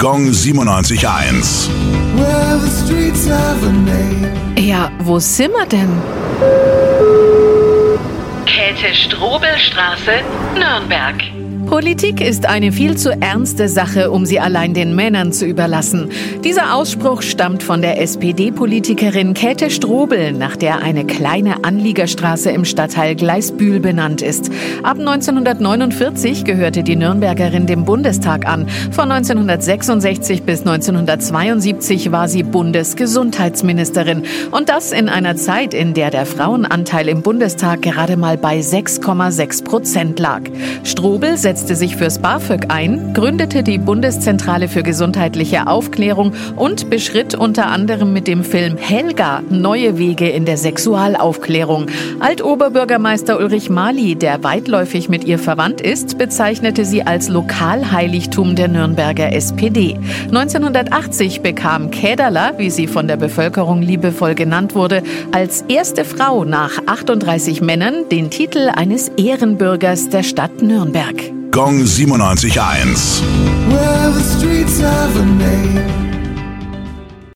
Gong 97.1. Well, the streets have a name. Ja, wo sind wir denn? Käthe-Strobel-Straße, Nürnberg. Politik ist eine viel zu ernste Sache, um sie allein den Männern zu überlassen. Dieser Ausspruch stammt von der SPD-Politikerin Käthe Strobel, nach der eine kleine Anliegerstraße im Stadtteil Gleisbühl benannt ist. Ab 1949 gehörte die Nürnbergerin dem Bundestag an. Von 1966 bis 1972 war sie Bundesgesundheitsministerin. Und das in einer Zeit, in der der Frauenanteil im Bundestag gerade mal bei 6,6 Prozent lag. Strobel setzte sich fürs BAföG ein, gründete die Bundeszentrale für gesundheitliche Aufklärung und beschritt unter anderem mit dem Film Helga neue Wege in der Sexualaufklärung. Altoberbürgermeister Ulrich Mali, der weitläufig mit ihr verwandt ist, bezeichnete sie als Lokalheiligtum der Nürnberger SPD. 1980 bekam Käderler, wie sie von der Bevölkerung liebevoll genannt wurde, als erste Frau nach 38 Männern den Titel eines Ehrenbürgers der Stadt Nürnberg. Gong 97.1.